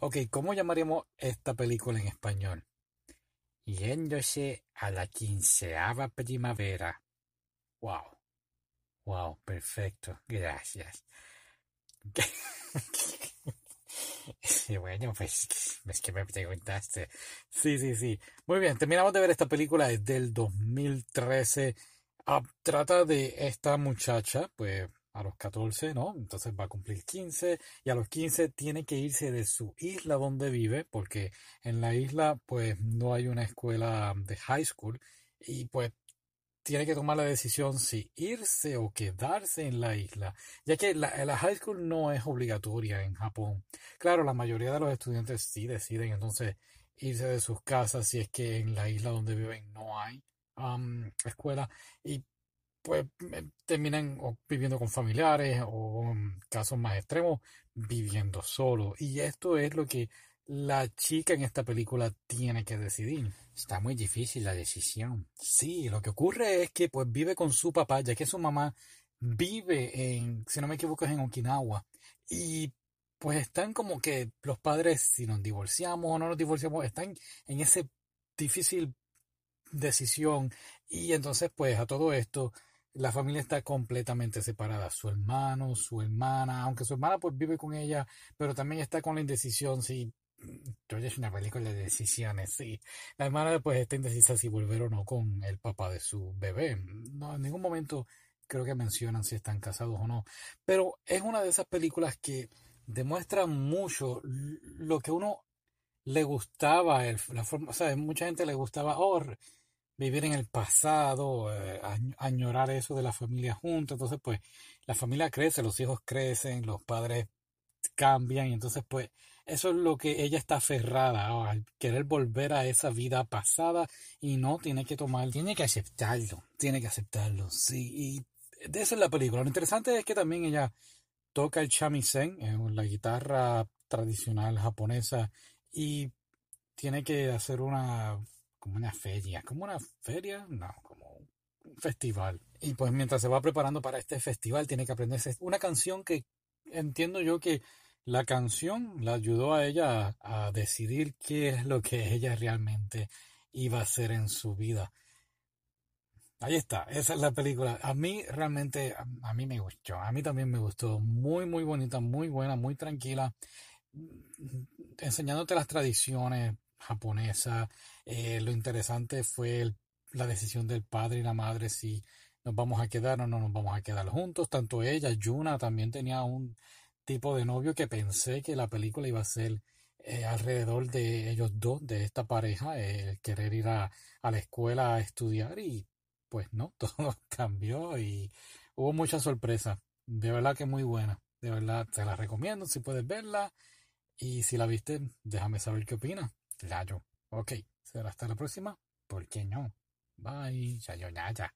Ok, ¿cómo llamaríamos esta película en español? Yéndose a la quinceava primavera. Wow. Wow, perfecto. Gracias. Bueno, pues es que me preguntaste. Sí, sí, sí. Muy bien, terminamos de ver esta película, es del 2013. Ah, trata de esta muchacha, pues a los 14, ¿no? Entonces va a cumplir 15 y a los 15 tiene que irse de su isla donde vive porque en la isla pues no hay una escuela de high school y pues tiene que tomar la decisión si irse o quedarse en la isla, ya que la, high school no es obligatoria en Japón. Claro, la mayoría de los estudiantes sí deciden entonces irse de sus casas si es que en la isla donde viven no hay escuela y pues terminan viviendo con familiares o en casos más extremos viviendo solo. Y esto es lo que la chica en esta película tiene que decidir. Está muy difícil la decisión. Sí, lo que ocurre es que pues vive con su papá, ya que su mamá vive en, si no me equivoco, es en Okinawa. Y pues están como que los padres, si nos divorciamos o no nos divorciamos, están en ese difícil decisión. Y entonces pues a todo esto la familia está completamente separada. Su hermano, su hermana, aunque su hermana pues vive con ella, pero también está con la indecisión si George es una película de decisiones, sí. La hermana pues está indecisa si volver o no con el papá de su bebé. No, en ningún momento creo que mencionan si están casados o no. Pero es una de esas películas que demuestra mucho lo que uno le gustaba, la forma, o sea, mucha gente le gustaba, oh, vivir en el pasado, eh, añorar eso de la familia juntos. Entonces, pues, la familia crece, los hijos crecen, los padres cambian, y entonces, pues, eso es lo que ella está aferrada, al querer volver a esa vida pasada y no tiene que tomar, tiene que aceptarlo, tiene que aceptarlo, sí. Y de es la película. Lo interesante es que también ella toca el shamisen, eh, la guitarra tradicional japonesa, y tiene que hacer una como una feria, como una feria, no, como un festival. Y pues mientras se va preparando para este festival tiene que aprenderse una canción que entiendo yo que la canción la ayudó a ella a, decidir qué es lo que ella realmente iba a hacer en su vida. Ahí está, esa es la película. A mí realmente, a, mí me gustó, a mí también me gustó. Muy, muy bonita, muy buena, muy tranquila. Enseñándote las tradiciones, japonesa. Eh, lo interesante fue la decisión del padre y la madre si nos vamos a quedar o no nos vamos a quedar juntos. Tanto ella, Yuna, también tenía un tipo de novio que pensé que la película iba a ser eh, alrededor de ellos dos, de esta pareja, el querer ir a, a la escuela a estudiar y pues no, todo cambió y hubo mucha sorpresa. De verdad que muy buena. De verdad, te la recomiendo si puedes verla. Y si la viste, déjame saber qué opinas. Claro. Ok. Será hasta la próxima. ¿Por qué no? Bye. ya.